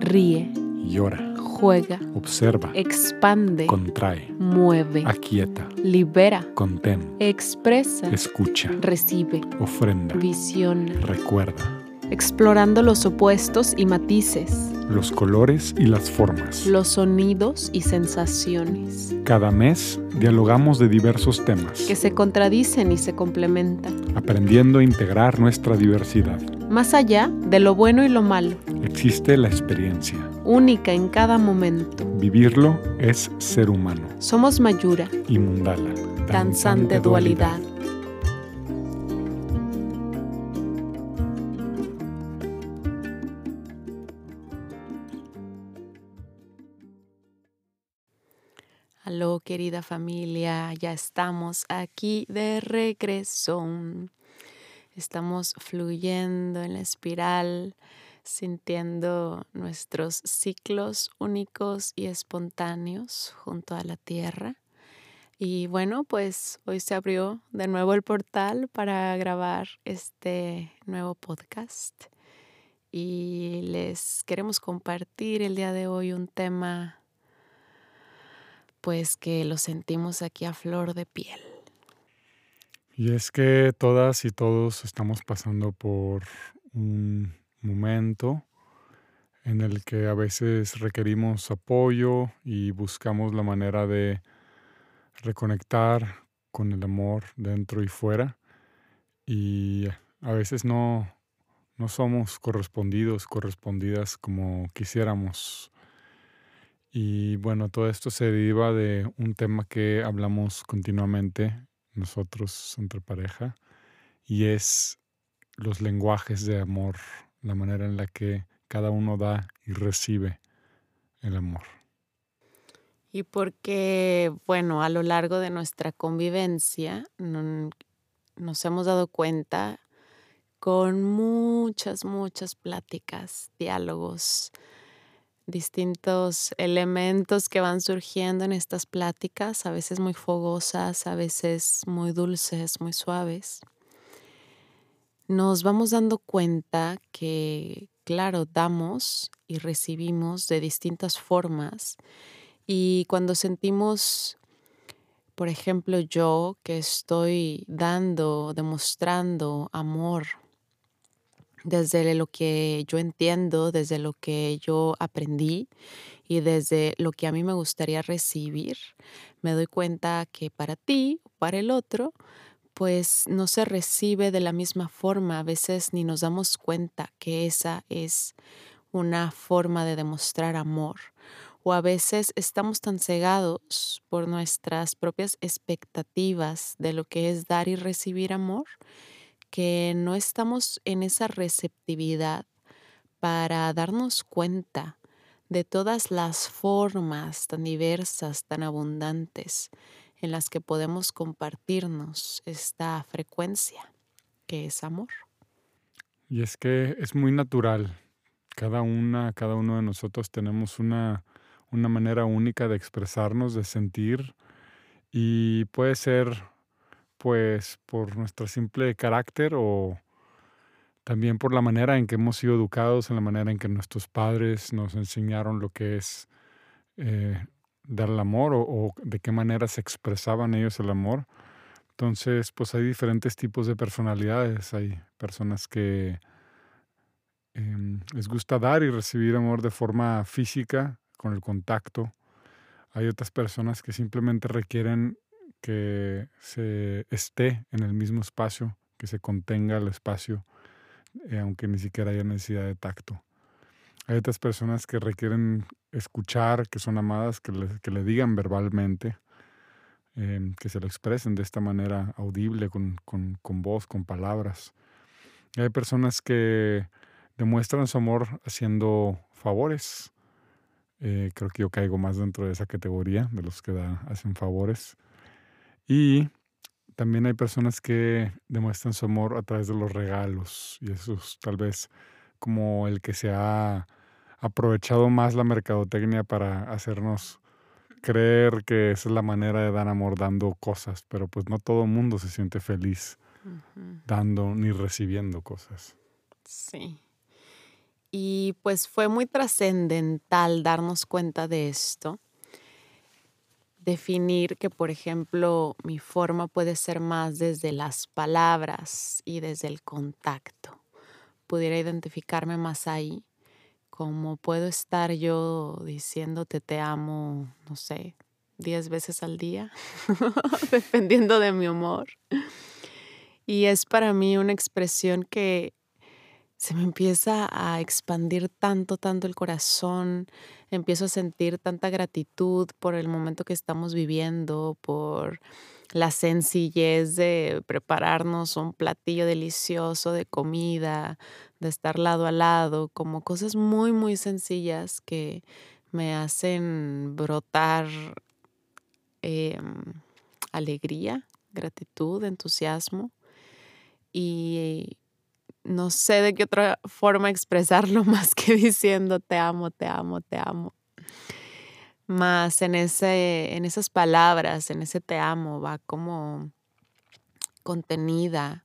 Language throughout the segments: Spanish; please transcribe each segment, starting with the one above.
ríe, llora, juega, observa, expande, contrae, mueve, aquieta, libera, contén, expresa, escucha, recibe, ofrenda, visiona, recuerda, explorando los opuestos y matices, los colores y las formas. los sonidos y sensaciones, Cada mes dialogamos de diversos temas, que se contradicen y se complementan, aprendiendo a integrar nuestra diversidad. Más allá de lo bueno y lo malo, Existe la experiencia. única en cada momento. Vivirlo es ser humano. Somos Mayura, Y Mundala. danzante dualidad. Aló, querida familia, ya estamos aquí de regreso. Estamos fluyendo en la espiral, sintiendo nuestros ciclos únicos y espontáneos junto a la tierra. Y bueno, pues hoy se abrió de nuevo el portal para grabar este nuevo podcast. Y les queremos compartir el día de hoy un tema pues que lo sentimos aquí a flor de piel. Y es que todas y todos estamos pasando por un momento en el que a veces requerimos apoyo y buscamos la manera de reconectar con el amor dentro y fuera. Y a veces no, no somos correspondidos, correspondidas como quisiéramos. Y bueno, todo esto se deriva de un tema que hablamos continuamente nosotros entre pareja y es los lenguajes de amor, la manera en la que cada uno da y recibe el amor. Y porque, bueno, a lo largo de nuestra convivencia no- nos hemos dado cuenta con muchas, muchas pláticas, diálogos, distintos elementos que van surgiendo en estas pláticas, a veces muy fogosas, a veces muy dulces, muy suaves. Nos vamos dando cuenta que, claro, damos y recibimos de distintas formas y cuando sentimos, por ejemplo, yo que estoy dando, demostrando amor desde lo que yo entiendo, desde lo que yo aprendí y desde lo que a mí me gustaría recibir, me doy cuenta que para ti, para el otro, pues no se recibe de la misma forma. A veces ni nos damos cuenta que esa es una forma de demostrar amor. O a veces estamos tan cegados por nuestras propias expectativas de lo que es dar y recibir amor que no estamos en esa receptividad para darnos cuenta de todas las formas tan diversas, tan abundantes en las que podemos compartirnos esta frecuencia que es amor. Y es que es muy natural. Cada una, cada uno de nosotros tenemos una, una manera única de expresarnos, de sentir. Y puede ser pues por nuestro simple carácter o también por la manera en que hemos sido educados, en la manera en que nuestros padres nos enseñaron lo que es eh, dar el amor o, de qué manera se expresaban ellos el amor. Entonces, pues hay diferentes tipos de personalidades. Hay personas que em, les gusta dar y recibir amor de forma física, con el contacto. Hay otras personas que simplemente requieren que se esté en el mismo espacio, que se contenga el espacio, eh, aunque ni siquiera haya necesidad de tacto. Hay otras personas que requieren escuchar, que son amadas, que le, que le digan verbalmente, eh, que se lo expresen de esta manera audible, con, con, con voz, con palabras. Y hay personas que demuestran su amor haciendo favores. Eh, creo que yo caigo más dentro de esa categoría, de los que da, hacen favores. Y también hay personas que demuestran su amor a través de los regalos. Y eso es tal vez como el que se ha aprovechado más la mercadotecnia para hacernos creer que esa es la manera de dar amor dando cosas. Pero pues no todo el mundo se siente feliz dando ni recibiendo cosas. Sí. Y pues fue muy trascendental darnos cuenta de esto. Definir que, por ejemplo, mi forma puede ser más desde las palabras y desde el contacto. Pudiera identificarme más ahí, como puedo estar yo diciéndote te amo, no sé, diez veces al día, dependiendo de mi humor. Y es para mí una expresión que se me empieza a expandir tanto, tanto el corazón, empiezo a sentir tanta gratitud por el momento que estamos viviendo, por la sencillez de prepararnos un platillo delicioso de comida, de estar lado a lado, como cosas muy, muy sencillas que me hacen brotar em, alegría, gratitud, entusiasmo. Y no sé de qué otra forma expresarlo más que diciendo te amo, te amo, te amo. Más en, ese, en esas palabras, en ese te amo, va como contenida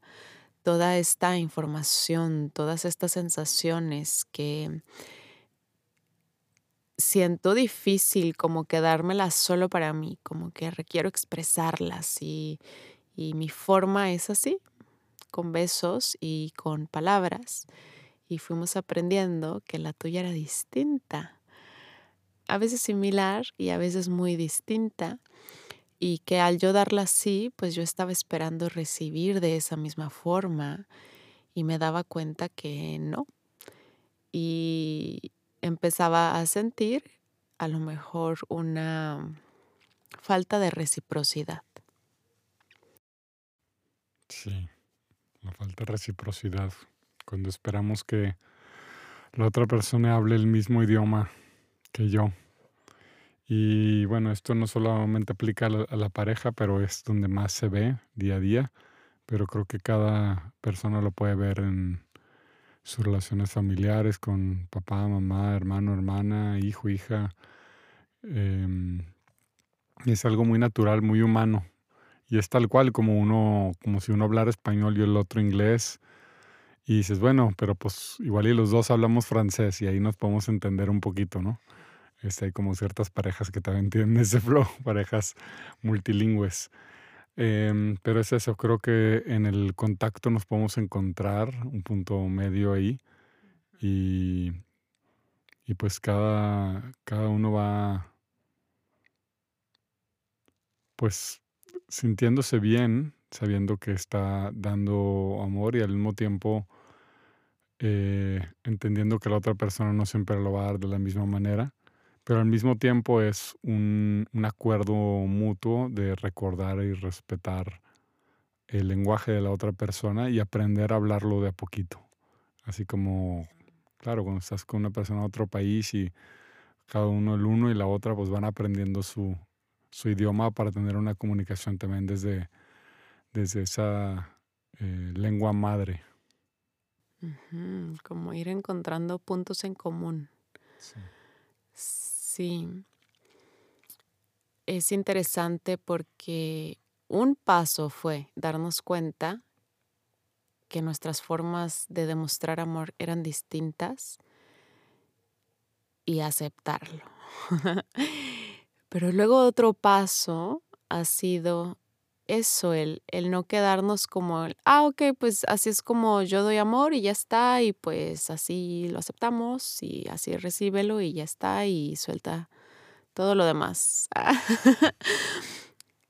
toda esta información, todas estas sensaciones que siento difícil como quedármelas solo para mí, como que requiero expresarlas y, y mi forma es así, con besos y con palabras. Y fuimos aprendiendo que la tuya era distinta, a veces similar y a veces muy distinta. Y que al yo darla así, pues yo estaba esperando recibir de esa misma forma y me daba cuenta que no. Y empezaba a sentir a lo mejor una falta de reciprocidad. Sí. La falta de reciprocidad. Cuando esperamos que la otra persona hable el mismo idioma que yo. Y bueno, esto no solamente aplica a la, a la, pareja, pero es donde más se ve día a día. Pero creo que cada persona lo puede ver en sus relaciones familiares con papá, mamá, hermano, hermana, hijo, hija. Eh, es algo muy natural, muy humano. Y es tal cual como uno, como si uno hablara español y el otro inglés. Y dices, bueno, pero pues igual y los dos hablamos francés y ahí nos podemos entender un poquito, ¿no? Este, hay como ciertas parejas que también tienen ese flow, parejas multilingües. Eh, pero es eso, creo que en el contacto nos podemos encontrar un punto medio ahí y, y pues cada, cada uno va pues sintiéndose bien, sabiendo que está dando amor y al mismo tiempo eh, entendiendo que la otra persona no siempre lo va a dar de la misma manera, pero al mismo tiempo es un, un acuerdo mutuo de recordar y respetar el lenguaje de la otra persona y aprender a hablarlo de a poquito. Así como, claro, cuando estás con una persona de otro país y cada uno el uno y la otra pues van aprendiendo su, su idioma para tener una comunicación también desde, desde esa eh, lengua madre. Como ir encontrando puntos en común. Sí. Sí. Es interesante porque un paso fue darnos cuenta que nuestras formas de demostrar amor eran distintas y aceptarlo. Pero luego otro paso ha sido eso, el, el no quedarnos como, el, ah, ok, pues así es como yo doy amor y ya está, y pues así lo aceptamos y así recíbelo y ya está, y suelta todo lo demás.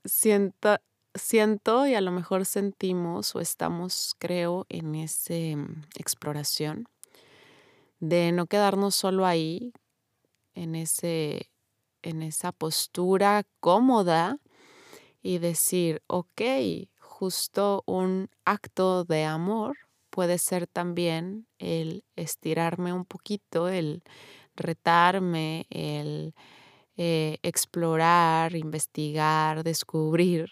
siento, siento y a lo mejor sentimos o estamos, creo, en esa exploración de no quedarnos solo ahí, en ese en esa postura cómoda y decir, ok, justo un acto de amor puede ser también el estirarme un poquito, el retarme, el eh, explorar, investigar, descubrir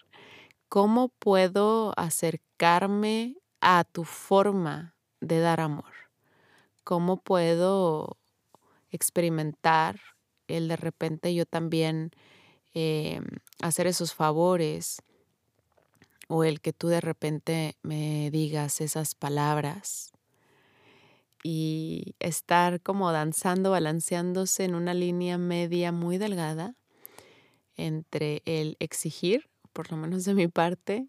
cómo puedo acercarme a tu forma de dar amor, cómo puedo experimentar el de repente yo también eh, hacer esos favores o el que tú de repente me digas esas palabras y estar como danzando, balanceándose en una línea media muy delgada entre el exigir, por lo menos de mi parte,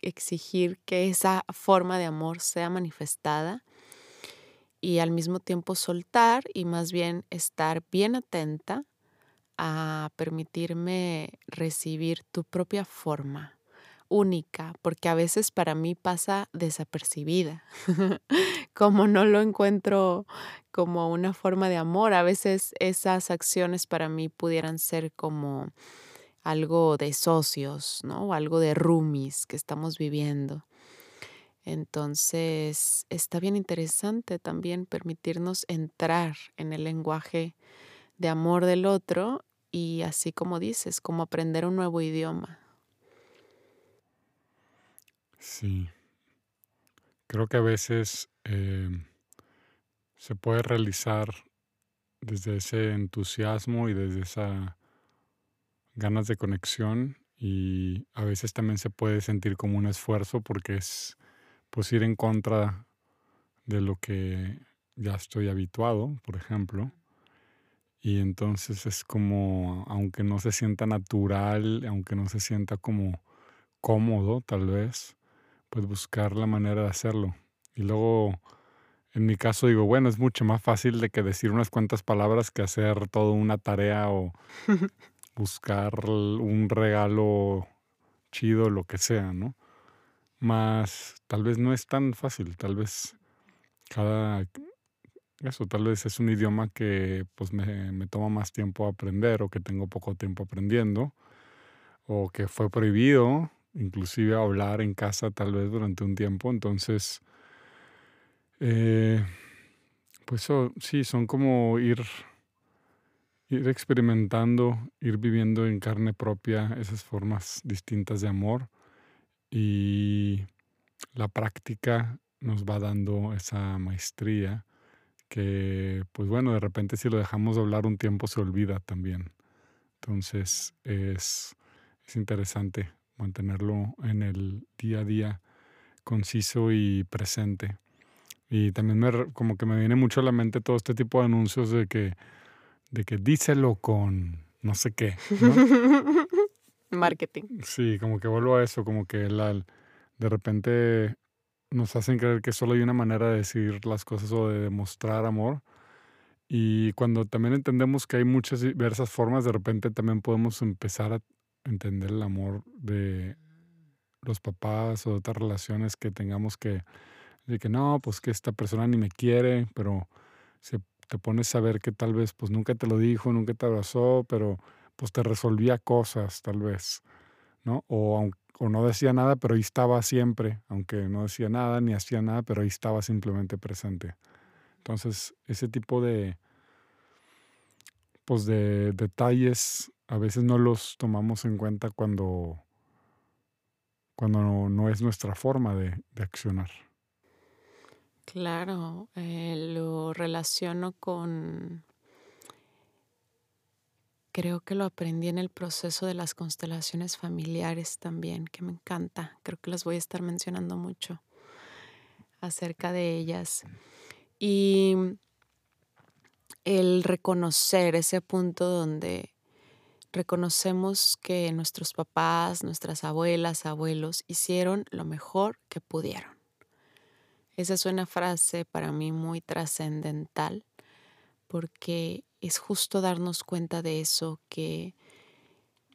exigir que esa forma de amor sea manifestada y al mismo tiempo soltar y más bien estar bien atenta a permitirme recibir tu propia forma única, porque a veces para mí pasa desapercibida, como no lo encuentro como una forma de amor, a veces esas acciones para mí pudieran ser como algo de socios, ¿no? O algo de roomies que estamos viviendo. Entonces, está bien interesante también permitirnos entrar en el lenguaje de amor del otro y así como dices, como aprender un nuevo idioma. Sí, creo que a veces em, se puede realizar desde ese entusiasmo y desde esa ganas de conexión y a veces también se puede sentir como un esfuerzo porque es pues ir en contra de lo que ya estoy habituado, por ejemplo. Y entonces es como, aunque no se sienta natural, aunque no se sienta como cómodo tal vez, pues buscar la manera de hacerlo. Y luego, en mi caso digo, bueno, es mucho más fácil de que decir unas cuantas palabras que hacer toda una tarea o buscar un regalo chido, lo que sea, ¿no? Más tal vez no es tan fácil, tal vez cada eso, tal vez es un idioma que pues me, me toma más tiempo aprender o que tengo poco tiempo aprendiendo o que fue prohibido inclusive hablar en casa tal vez durante un tiempo, entonces eh, pues sí, son como ir ir experimentando, ir viviendo en carne propia esas formas distintas de amor y la práctica nos va dando esa maestría que, pues bueno, de repente si lo dejamos de hablar un tiempo se olvida también. Entonces es, es interesante mantenerlo en el día a día conciso y presente. Y también me, como que me viene mucho a la mente todo este tipo de anuncios de que de que díselo con no sé qué. Marketing. Sí, como que vuelvo a eso, como que la, de repente nos hacen creer que solo hay una manera de decir las cosas o de demostrar amor. Y cuando también entendemos que hay muchas diversas formas, de repente también podemos empezar a entender el amor de los papás o de otras relaciones que tengamos que, de que no, pues que esta persona ni me quiere, pero se te pones a ver que tal vez pues nunca te lo dijo, nunca te abrazó, pero pues te resolvía cosas tal vez, ¿no? O, o no decía nada, pero ahí estaba siempre, aunque no decía nada ni hacía nada, pero ahí estaba simplemente presente. Entonces, ese tipo de, pues de detalles a veces no los tomamos en cuenta cuando, cuando no, es nuestra forma de accionar. Claro, eh, lo relaciono con, creo que lo aprendí en el proceso de las constelaciones familiares también, que me encanta. Creo que las voy a estar mencionando mucho acerca de ellas. Y el reconocer ese punto donde reconocemos que nuestros papás, nuestras abuelas, abuelos hicieron lo mejor que pudieron esa es una frase para mí muy trascendental porque es justo darnos cuenta de eso, que,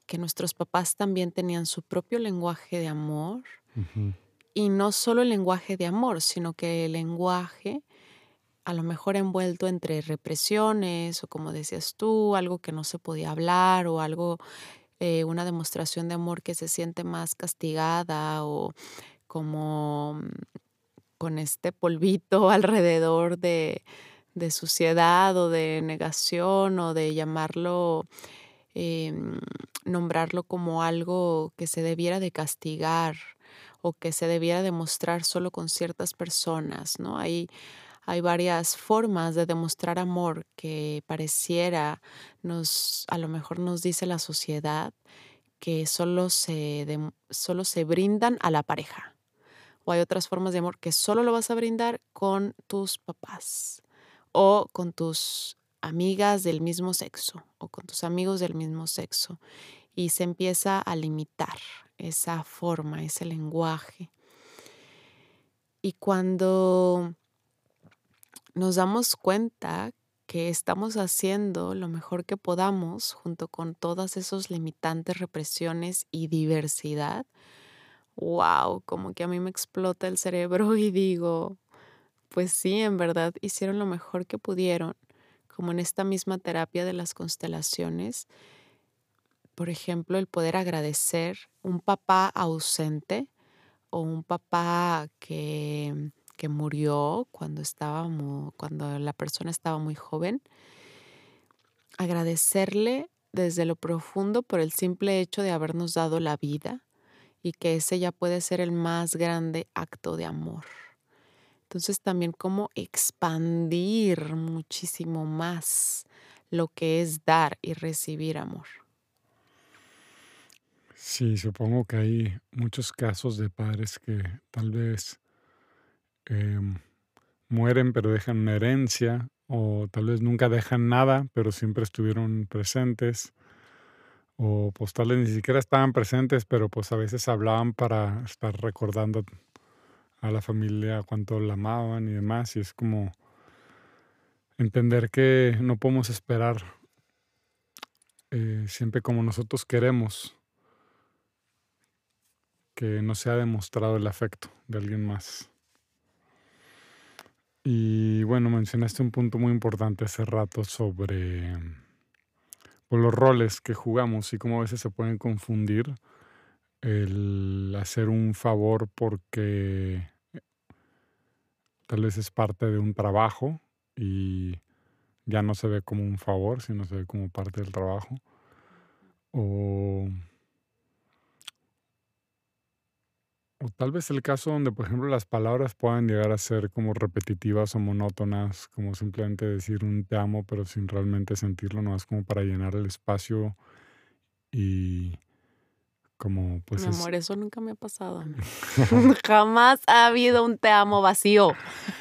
que nuestros papás también tenían su propio lenguaje de amor y no solo el lenguaje de amor, sino que el lenguaje a lo mejor envuelto entre represiones o como decías tú, algo que no se podía hablar o algo, eh, una demostración de amor que se siente más castigada o como con este polvito alrededor de, suciedad o de negación o de llamarlo, em, nombrarlo como algo que se debiera de castigar o que se debiera demostrar solo con ciertas personas, ¿no? Hay, hay varias formas de demostrar amor que pareciera nos, a lo mejor nos dice la sociedad que solo se, solo se brindan a la pareja o hay otras formas de amor que solo lo vas a brindar con tus papás o con tus amigas del mismo sexo o con tus amigos del mismo sexo y se empieza a limitar esa forma, ese lenguaje. Y cuando nos damos cuenta que estamos haciendo lo mejor que podamos junto con todas esos limitantes, represiones y diversidad, wow, como que a mí me explota el cerebro y digo, pues sí, en verdad hicieron lo mejor que pudieron, como en esta misma terapia de las constelaciones. Por ejemplo, el poder agradecer un papá ausente o un papá que, que murió cuando, estaba cuando la persona estaba muy joven. Agradecerle desde lo profundo por el simple hecho de habernos dado la vida y que ese ya puede ser el más grande acto de amor. Entonces también cómo expandir muchísimo más lo que es dar y recibir amor. Sí, supongo que hay muchos casos de padres que tal vez em, mueren pero dejan una herencia o tal vez nunca dejan nada pero siempre estuvieron presentes o pues tal vez ni siquiera estaban presentes, pero pues a veces hablaban para estar recordando a la familia cuánto la amaban y demás. Y es como entender que no podemos esperar eh, siempre como nosotros queremos que no se ha demostrado el afecto de alguien más. Y bueno, mencionaste un punto muy importante hace rato sobre por los roles que jugamos y cómo a veces se pueden confundir el hacer un favor porque tal vez es parte de un trabajo y ya no se ve como un favor, sino se ve como parte del trabajo. O O tal vez el caso donde, por ejemplo, las palabras puedan llegar a ser como repetitivas o monótonas, como simplemente decir un te amo, pero sin realmente sentirlo, no es como para llenar el espacio y como pues... Mi amor, eso nunca me ha pasado. Jamás ha habido un te amo vacío.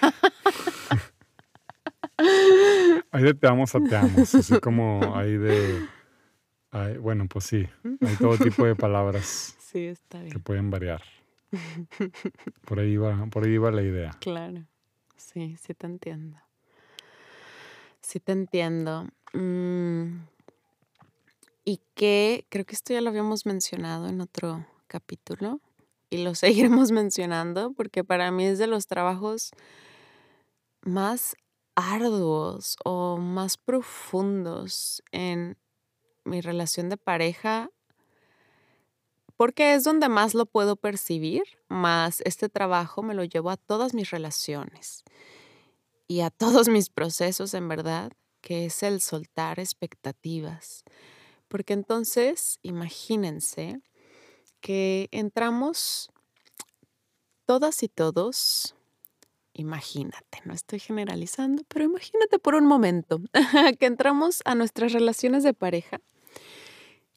hay de te amos a te amos, así como hay de... bueno, pues sí, hay todo tipo de palabras sí, está bien. que pueden variar. Por ahí va, por ahí va la idea. Claro. Sí, sí te entiendo. Sí te entiendo. Mm, y que creo que esto ya lo habíamos mencionado en otro capítulo y lo seguiremos mencionando porque para mí es de los trabajos más arduos o más profundos en mi relación de pareja porque es donde más lo puedo percibir, más este trabajo me lo llevo a todas mis relaciones y a todos mis procesos en verdad, que es el soltar expectativas. Porque entonces, imagínense que entramos todas y todos, imagínate, no estoy generalizando, pero imagínate por un momento que entramos a nuestras relaciones de pareja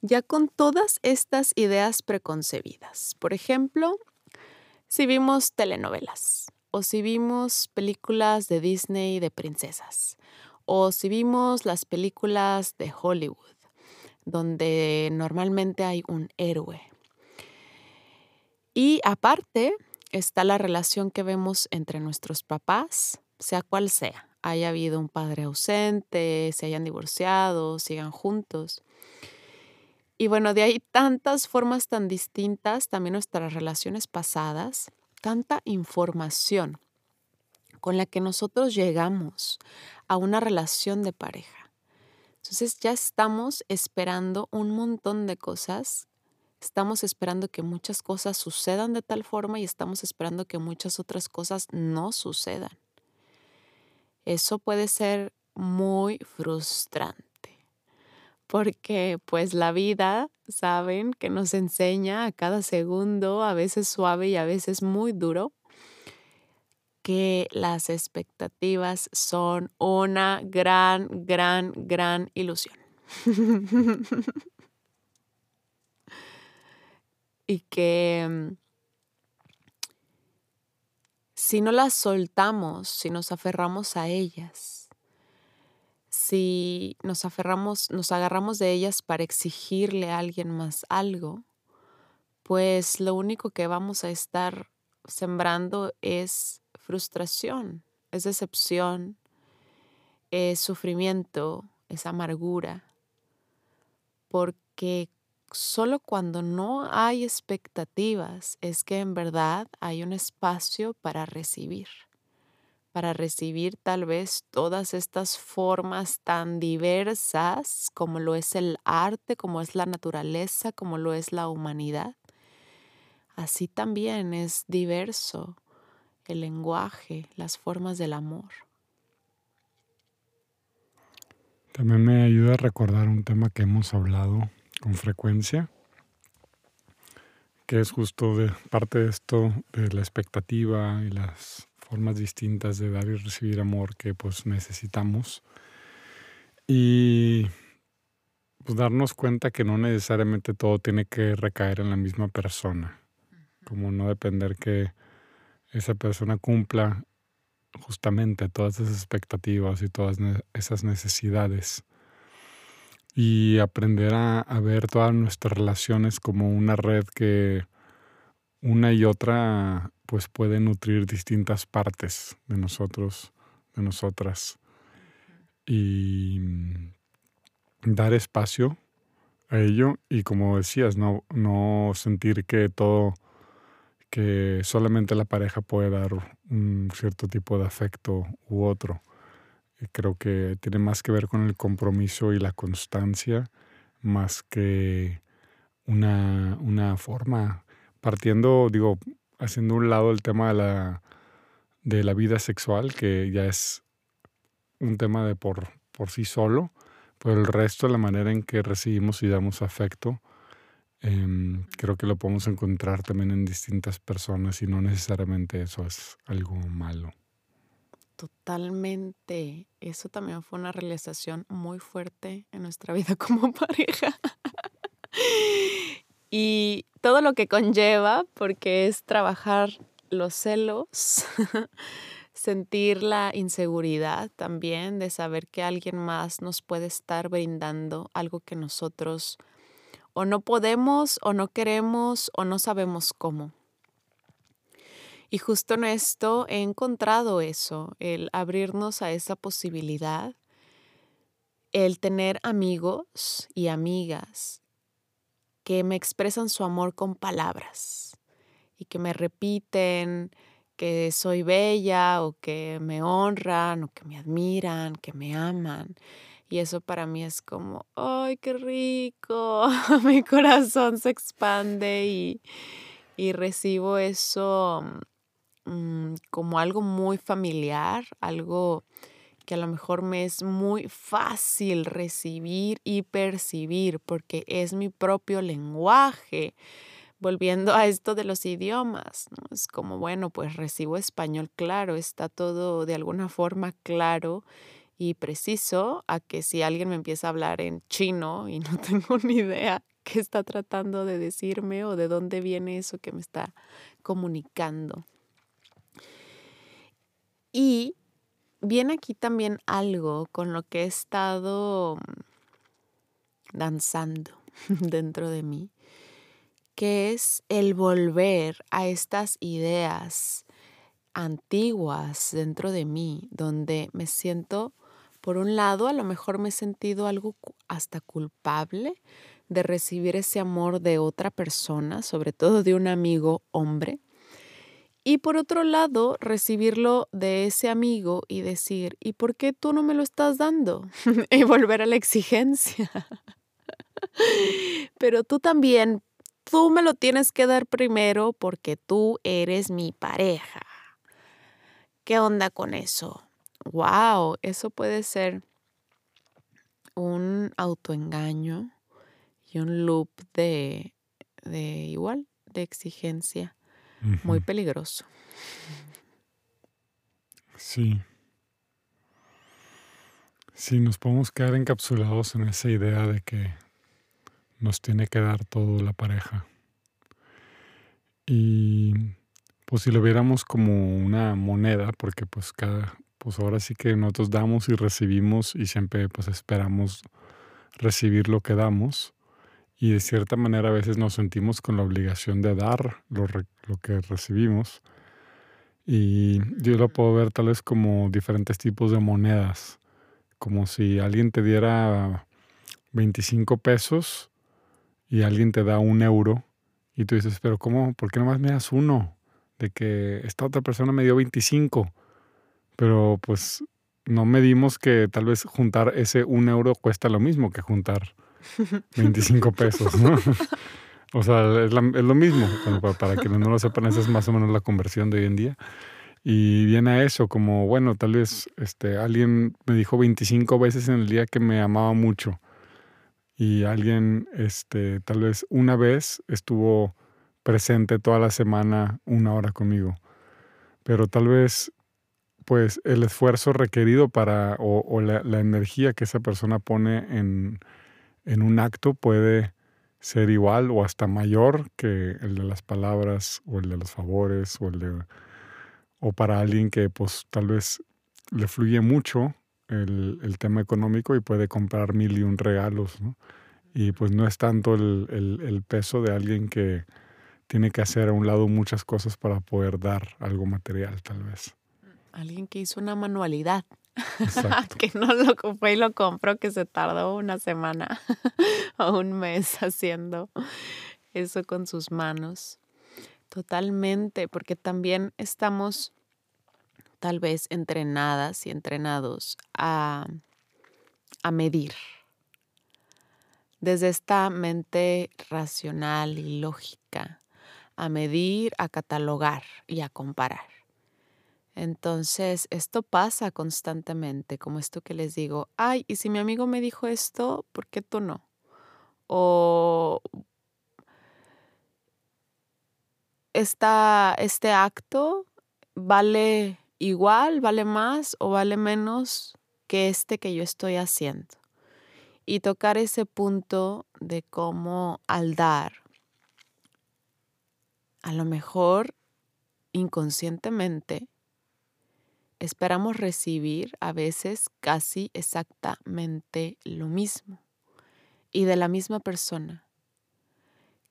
ya con todas estas ideas preconcebidas. Por ejemplo, si vimos telenovelas o si vimos películas de Disney de princesas o si vimos las películas de Hollywood, donde normalmente hay un héroe. Y aparte está la relación que vemos entre nuestros papás, sea cual sea, haya habido un padre ausente, se hayan divorciado, sigan juntos. Y bueno, de ahí tantas formas tan distintas, también nuestras relaciones pasadas, tanta información con la que nosotros llegamos a una relación de pareja. Entonces ya estamos esperando un montón de cosas, estamos esperando que muchas cosas sucedan de tal forma y estamos esperando que muchas otras cosas no sucedan. Eso puede ser muy frustrante porque pues la vida, saben, que nos enseña a cada segundo, a veces suave y a veces muy duro, que las expectativas son una gran, gran, gran ilusión. y que si no las soltamos, si nos aferramos a ellas, si nos aferramos, nos agarramos de ellas para exigirle a alguien más algo, pues lo único que vamos a estar sembrando es frustración, es decepción, es sufrimiento, es amargura, porque solo cuando no hay expectativas es que en verdad hay un espacio para recibir, para recibir tal vez todas estas formas tan diversas como lo es el arte, como es la naturaleza, como lo es la humanidad. Así también es diverso el lenguaje, las formas del amor. También me ayuda a recordar un tema que hemos hablado con frecuencia, que es justo de parte de esto, de la expectativa y las formas distintas de dar y recibir amor que pues necesitamos. Y pues darnos cuenta que no necesariamente todo tiene que recaer en la misma persona, como no depender que esa persona cumpla justamente todas esas expectativas y todas esas necesidades. Y aprender a, ver todas nuestras relaciones como una red que una y otra pues puede nutrir distintas partes de nosotros, de nosotras. Y dar espacio a ello y como decías, no, no sentir que todo, que solamente la pareja puede dar un cierto tipo de afecto u otro. Creo que tiene más que ver con el compromiso y la constancia más que una, una forma, partiendo, digo, haciendo un lado el tema de la, de la vida sexual, que ya es un tema de por, por sí solo, pero el resto, la manera en que recibimos y damos afecto, em, creo que lo podemos encontrar también en distintas personas y no necesariamente eso es algo malo. Totalmente. Eso también fue una realización muy fuerte en nuestra vida como pareja. y todo lo que conlleva, porque es trabajar los celos, sentir la inseguridad también de saber que alguien más nos puede estar brindando algo que nosotros o no podemos o no queremos o no sabemos cómo. Y justo en esto he encontrado eso, el abrirnos a esa posibilidad, el tener amigos y amigas que me expresan su amor con palabras y que me repiten que soy bella o que me honran o que me admiran, que me aman. Y eso para mí es como, ¡ay, qué rico! Mi corazón se expande y, y recibo eso Mm, como algo muy familiar, algo que a lo mejor me es muy fácil recibir y percibir porque es mi propio lenguaje. Volviendo a esto de los idiomas, es como, bueno, pues recibo español claro, está todo de alguna forma claro y preciso a que si alguien me empieza a hablar en chino y no tengo ni idea qué está tratando de decirme o de dónde viene eso que me está comunicando. Y viene aquí también algo con lo que he estado danzando dentro de mí, que es el volver a estas ideas antiguas dentro de mí, donde me siento, por un lado, a lo mejor me he sentido algo hasta culpable de recibir ese amor de otra persona, sobre todo de un amigo hombre, y por otro lado, recibirlo de ese amigo y decir, ¿y por qué tú no me lo estás dando? y volver a la exigencia. Pero tú también, tú me lo tienes que dar primero porque tú eres mi pareja. ¿Qué onda con eso? Wow, eso puede ser un autoengaño y un loop de, de igual, de exigencia muy peligroso. Sí. Sí, nos podemos quedar encapsulados en esa idea de que nos tiene que dar todo la pareja. Y pues si lo viéramos como una moneda, porque pues cada, pues ahora sí que nosotros damos y recibimos y siempre pues esperamos recibir lo que damos y de cierta manera a veces nos sentimos con la obligación de dar lo, lo que recibimos y yo lo puedo ver tal vez como diferentes tipos de monedas, como si alguien te diera 25 pesos y alguien te da un euro y tú dices, pero ¿cómo? ¿Por qué nomás me das uno? De que esta otra persona me dio 25. Pero pues no medimos que tal vez juntar ese un euro cuesta lo mismo que juntar 25 pesos, ¿no? o sea, es, lo mismo. para, para quienes no lo sepan, esa es más o menos la conversión de hoy en día. Y viene a eso, como, bueno, tal vez este, alguien me dijo 25 veces en el día que me amaba mucho y alguien, este, tal vez una vez estuvo presente toda la semana una hora conmigo. Pero tal vez, pues, el esfuerzo requerido para, o, la, energía que esa persona pone en, en un acto puede ser igual o hasta mayor que el de las palabras o el de los favores o el de o para alguien que pues tal vez le fluye mucho el, tema económico y puede comprar mil y un regalos, ¿no? Y pues no es tanto el, peso de alguien que tiene que hacer a un lado muchas cosas para poder dar algo material, tal vez. Alguien que hizo una manualidad. que no lo fue y lo compró, que se tardó una semana o un mes haciendo eso con sus manos. Totalmente, porque también estamos tal vez entrenadas y entrenados a, a medir. Desde esta mente racional y lógica, a medir, a catalogar y a comparar. Entonces, esto pasa constantemente, como esto que les digo, ay, y si mi amigo me dijo esto, ¿por qué tú no? O esta, este acto vale igual, vale más o vale menos que este que yo estoy haciendo. Y tocar ese punto de cómo al dar, a lo mejor inconscientemente, esperamos recibir a veces casi exactamente lo mismo y de la misma persona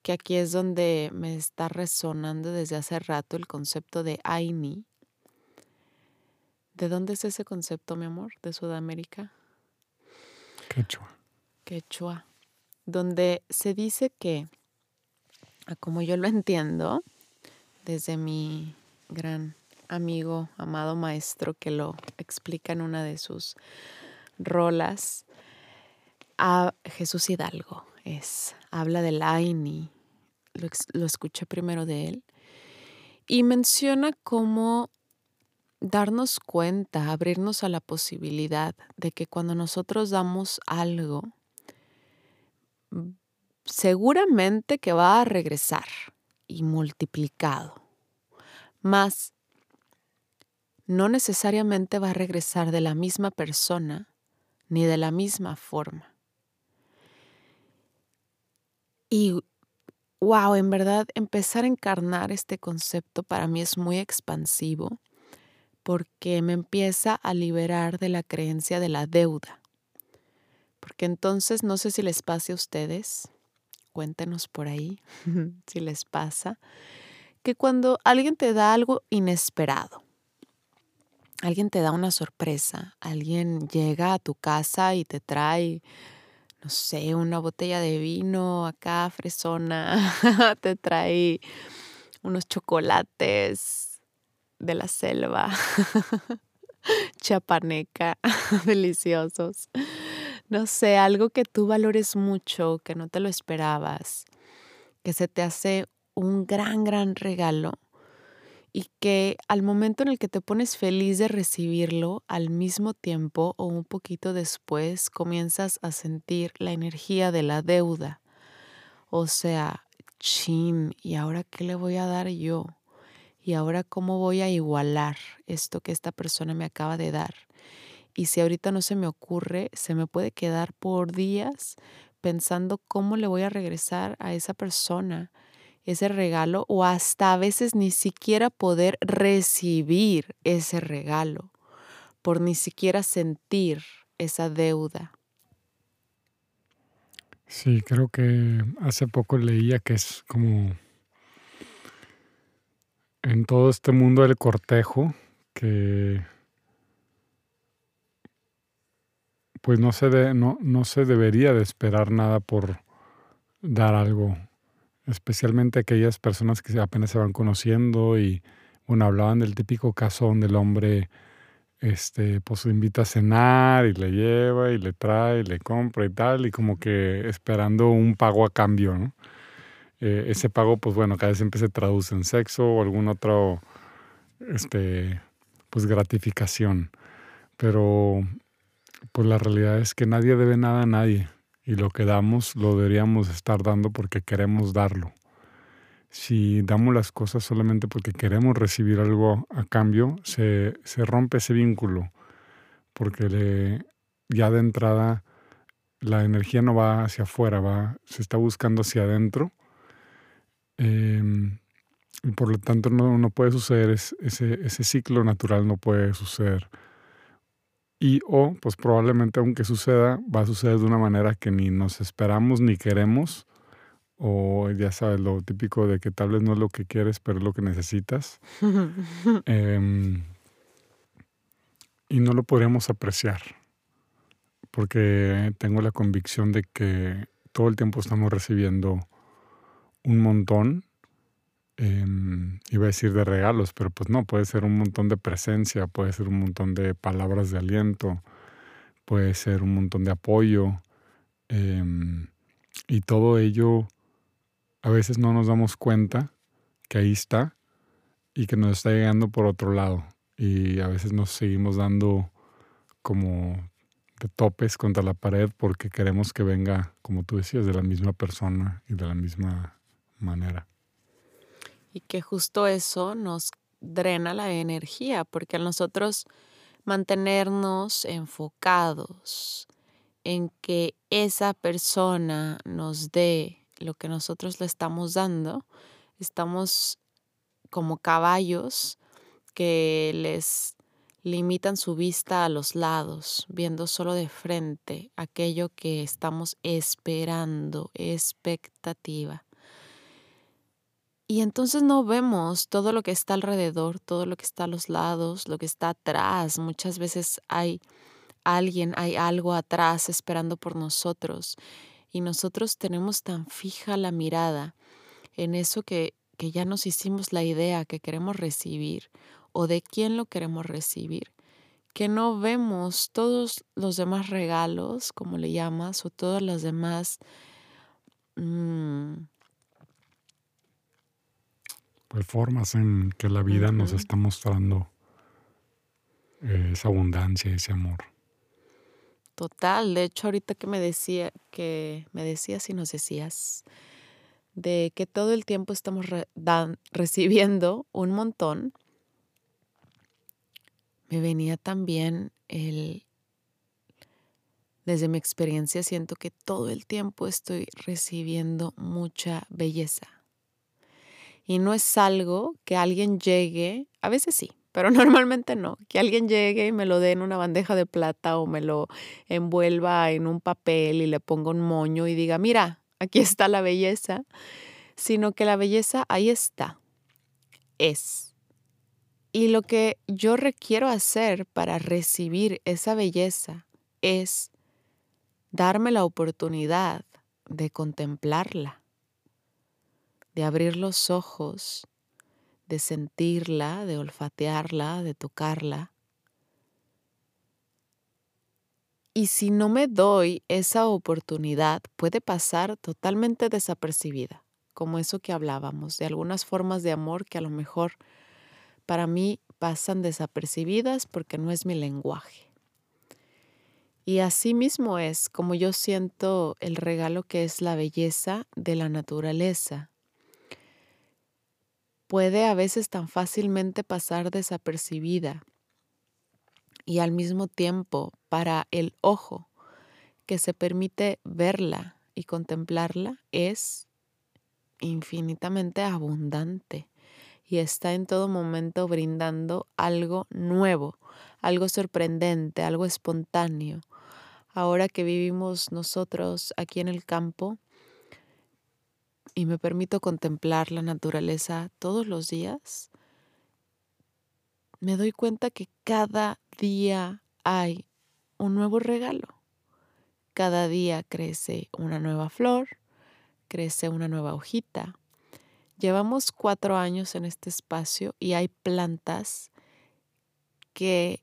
que aquí es donde me está resonando desde hace rato el concepto de Aini. ¿De dónde es ese concepto, mi amor? ¿De Sudamérica? Quechua. Quechua. Donde se dice que, como yo lo entiendo, desde mi gran amigo, amado maestro, que lo explica en una de sus rolas, a Jesús Hidalgo. Es, habla del Aini, lo, lo escuché primero de él, y menciona cómo darnos cuenta, abrirnos a la posibilidad de que cuando nosotros damos algo, seguramente que va a regresar y multiplicado, más no necesariamente va a regresar de la misma persona ni de la misma forma. Y wow, en verdad empezar a encarnar este concepto para mí es muy expansivo porque me empieza a liberar de la creencia de la deuda. Porque entonces no sé si les pase a ustedes, cuéntenos por ahí si les pasa, que cuando alguien te da algo inesperado, alguien te da una sorpresa, alguien llega a tu casa y te trae no sé, una botella de vino acá, fresona, te trae unos chocolates de la selva, chapaneca, deliciosos. No sé, algo que tú valores mucho, que no te lo esperabas, que se te hace un gran, gran regalo y que al momento en el que te pones feliz de recibirlo, al mismo tiempo o un poquito después comienzas a sentir la energía de la deuda. O sea, chin, ¿y ahora qué le voy a dar yo? ¿Y ahora cómo voy a igualar esto que esta persona me acaba de dar? Y si ahorita no se me ocurre, se me puede quedar por días pensando cómo le voy a regresar a esa persona ese regalo o hasta a veces ni siquiera poder recibir ese regalo por ni siquiera sentir esa deuda. Sí, creo que hace poco leía que es como en todo este mundo del cortejo que pues no se, no, no se debería de esperar nada por dar algo, especialmente aquellas personas que apenas se van conociendo y bueno, hablaban del típico caso donde el hombre este, pues invita a cenar y le lleva y le trae y le compra y tal, y como que esperando un pago a cambio, ¿no? Eh, ese pago, pues bueno, cada vez siempre se traduce en sexo o algún otro, este, pues gratificación. Pero, pues la realidad es que nadie debe nada a nadie y lo que damos lo deberíamos estar dando porque queremos darlo. Si damos las cosas solamente porque queremos recibir algo a cambio, se, rompe ese vínculo, porque ya de entrada la energía no va hacia afuera, va, se está buscando hacia adentro. Em, y por lo tanto no, no puede suceder, ese, ese ciclo natural no puede suceder. Y o, pues probablemente aunque suceda, va a suceder de una manera que ni nos esperamos ni queremos o ya sabes, lo típico de que tal vez no es lo que quieres, pero es lo que necesitas. Em, y no lo podríamos apreciar, porque tengo la convicción de que todo el tiempo estamos recibiendo un montón, em, iba a decir de regalos, pero pues no, puede ser un montón de presencia, puede ser un montón de palabras de aliento, puede ser un montón de apoyo, em, y todo ello a veces no nos damos cuenta que ahí está y que nos está llegando por otro lado. Y a veces nos seguimos dando como de topes contra la pared porque queremos que venga, como tú decías, de la misma persona y de la misma manera. Y que justo eso nos drena la energía, porque a nosotros mantenernos enfocados en que esa persona nos dé lo que nosotros le estamos dando, estamos como caballos que les limitan su vista a los lados, viendo solo de frente aquello que estamos esperando, expectativa. Y entonces no vemos todo lo que está alrededor, todo lo que está a los lados, lo que está atrás. Muchas veces hay alguien, hay algo atrás esperando por nosotros y nosotros tenemos tan fija la mirada en eso que, que ya nos hicimos la idea que queremos recibir o de quién lo queremos recibir, que no vemos todos los demás regalos, como le llamas, o todas las demás... Mm, pues formas en que la vida nos está mostrando eh, esa abundancia, ese amor. Total, de hecho ahorita que me decía que me decías y nos decías de que todo el tiempo estamos recibiendo un montón, me venía también el desde mi experiencia siento que todo el tiempo estoy recibiendo mucha belleza. Y no es algo que alguien llegue, a veces sí, pero normalmente no, que alguien llegue y me lo dé en una bandeja de plata o me lo envuelva en un papel y le ponga un moño y diga, mira, aquí está la belleza, sino que la belleza ahí está, es. Y lo que yo requiero hacer para recibir esa belleza es darme la oportunidad de contemplarla, de abrir los ojos de sentirla, de olfatearla, de tocarla. Y si no me doy esa oportunidad, puede pasar totalmente desapercibida, como eso que hablábamos, de algunas formas de amor que a lo mejor para mí pasan desapercibidas porque no es mi lenguaje. Y así mismo es como yo siento el regalo que es la belleza de la naturaleza, puede a veces tan fácilmente pasar desapercibida y al mismo tiempo para el ojo que se permite verla y contemplarla es infinitamente abundante y está en todo momento brindando algo nuevo, algo sorprendente, algo espontáneo. Ahora que vivimos nosotros aquí en el campo y me permito contemplar la naturaleza todos los días, me doy cuenta que cada día hay un nuevo regalo. Cada día crece una nueva flor, crece una nueva hojita. Llevamos cuatro años en este espacio y hay plantas que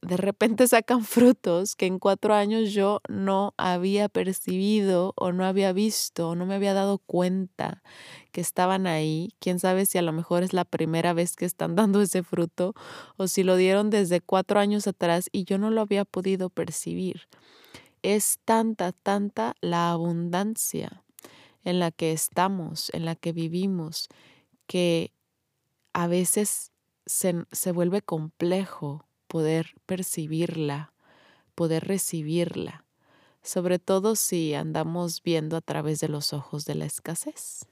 de repente sacan frutos que en cuatro años yo no había percibido o no había visto o no me había dado cuenta que estaban ahí. Quién sabe si a lo mejor es la primera vez que están dando ese fruto o si lo dieron desde cuatro años atrás y yo no lo había podido percibir. Es tanta, tanta la abundancia en la que estamos, en la que vivimos, que a veces se, se vuelve complejo poder percibirla, poder recibirla, sobre todo si andamos viendo a través de los ojos de la escasez.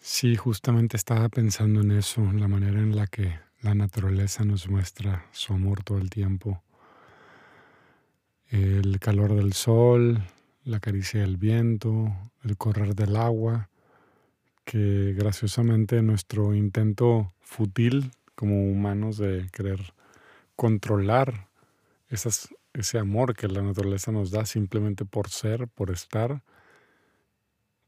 Sí, justamente estaba pensando en eso, la manera en la que la naturaleza nos muestra su amor todo el tiempo. El calor del sol, la caricia del viento, el correr del agua, que graciosamente nuestro intento fútil como humanos de querer controlar ese amor que la naturaleza nos da simplemente por ser, por estar,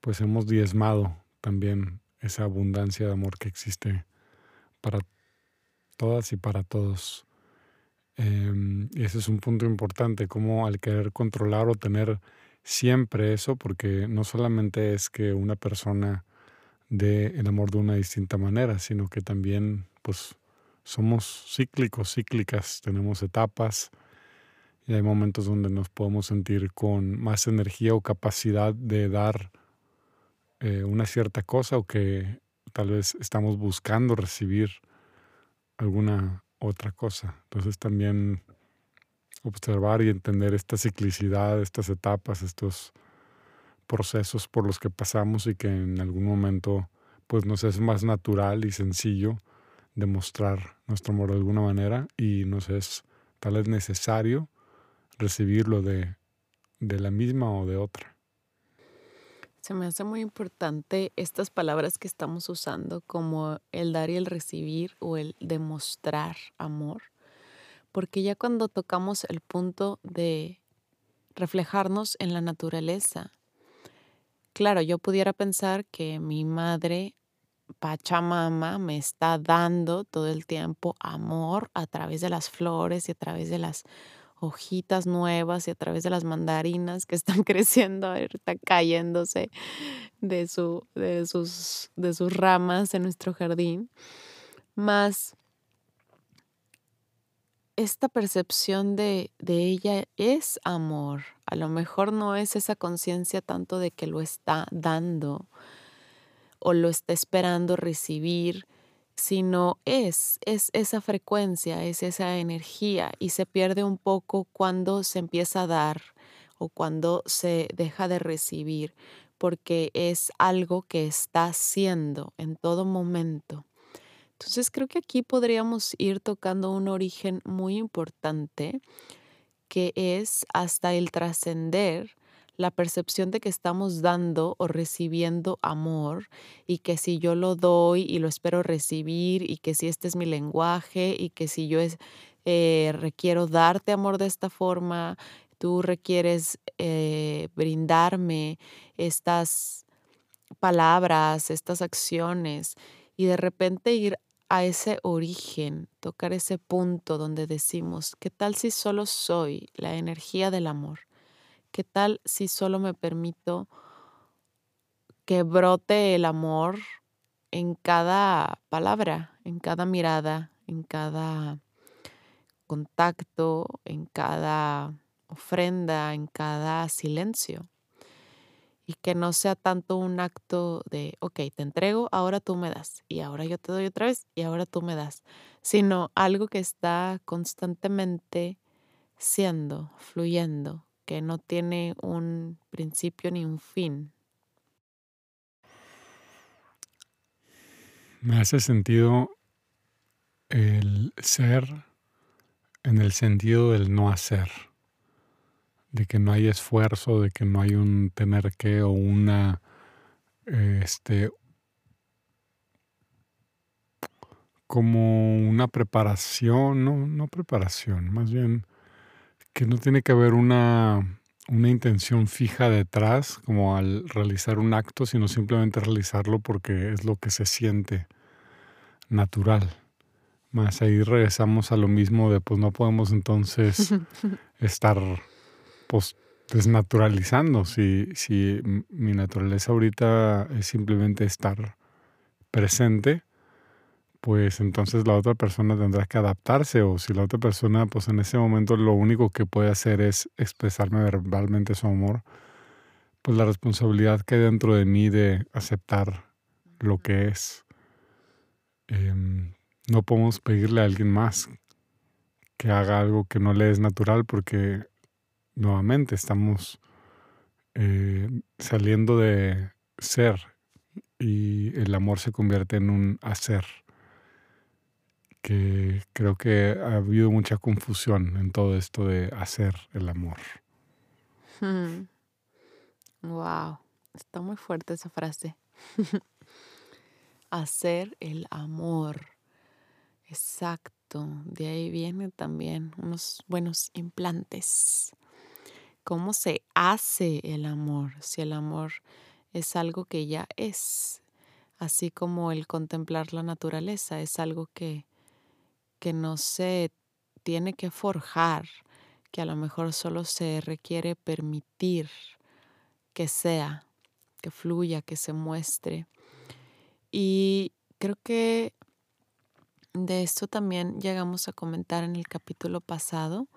pues hemos diezmado también esa abundancia de amor que existe para todas y para todos. Em, y ese es un punto importante, como al querer controlar o tener siempre eso, porque no solamente es que una persona dé el amor de una distinta manera, sino que también pues somos cíclicos, cíclicas, tenemos etapas y hay momentos donde nos podemos sentir con más energía o capacidad de dar eh, una cierta cosa o que tal vez estamos buscando recibir alguna otra cosa. Entonces también observar y entender esta ciclicidad, estas etapas, estos procesos por los que pasamos y que en algún momento pues nos es más natural y sencillo demostrar nuestro amor de alguna manera y nos es tal vez necesario recibirlo de, de la misma o de otra. Se me hace muy importante estas palabras que estamos usando como el dar y el recibir o el demostrar amor, porque ya cuando tocamos el punto de reflejarnos en la naturaleza, claro, yo pudiera pensar que mi madre Pachamama me está dando todo el tiempo amor a través de las flores y a través de las hojitas nuevas y a través de las mandarinas que están creciendo, ahorita cayéndose de, su, de, sus, de sus ramas en nuestro jardín. Más esta percepción de, de ella es amor. A lo mejor no es esa conciencia tanto de que lo está dando, o lo está esperando recibir, sino es, es esa frecuencia, es esa energía y se pierde un poco cuando se empieza a dar o cuando se deja de recibir, porque es algo que está siendo en todo momento. Entonces creo que aquí podríamos ir tocando un origen muy importante que es hasta el trascender la percepción de que estamos dando o recibiendo amor y que si yo lo doy y lo espero recibir y que si este es mi lenguaje y que si yo eh, requiero darte amor de esta forma, tú requieres eh, brindarme estas palabras, estas acciones y de repente ir a ese origen, tocar ese punto donde decimos, ¿qué tal si solo soy la energía del amor? ¿Qué tal si solo me permito que brote el amor en cada palabra, en cada mirada, en cada contacto, en cada ofrenda, en cada silencio? y que no sea tanto un acto de, ok, te entrego, ahora tú me das, y ahora yo te doy otra vez, y ahora tú me das, sino algo que está constantemente siendo, fluyendo, que no tiene un principio ni un fin. Me hace sentido el ser en el sentido del no hacer de que no hay esfuerzo, de que no hay un tener que o una este como una preparación, no, no preparación, más bien que no tiene que haber una, una intención fija detrás, como al realizar un acto, sino simplemente realizarlo porque es lo que se siente natural. Más ahí regresamos a lo mismo de pues no podemos entonces estar pues desnaturalizando si, si mi naturaleza ahorita es simplemente estar presente pues entonces la otra persona tendrá que adaptarse o si la otra persona pues en ese momento lo único que puede hacer es expresarme verbalmente su amor, pues la responsabilidad que hay dentro de mí de aceptar lo que es. Em, no podemos pedirle a alguien más que haga algo que no le es natural porque nuevamente estamos eh, saliendo de ser y el amor se convierte en un hacer que creo que ha habido mucha confusión en todo esto de hacer el amor. Wow, está muy fuerte esa frase. hacer el amor. Exacto, de ahí vienen también unos buenos implantes. ¿Cómo se hace el amor? Si el amor es algo que ya es, así como el contemplar la naturaleza es algo que que no se tiene que forjar, que a lo mejor solo se requiere permitir que sea, que fluya, que se muestre. Y creo que de esto también llegamos a comentar en el capítulo pasado,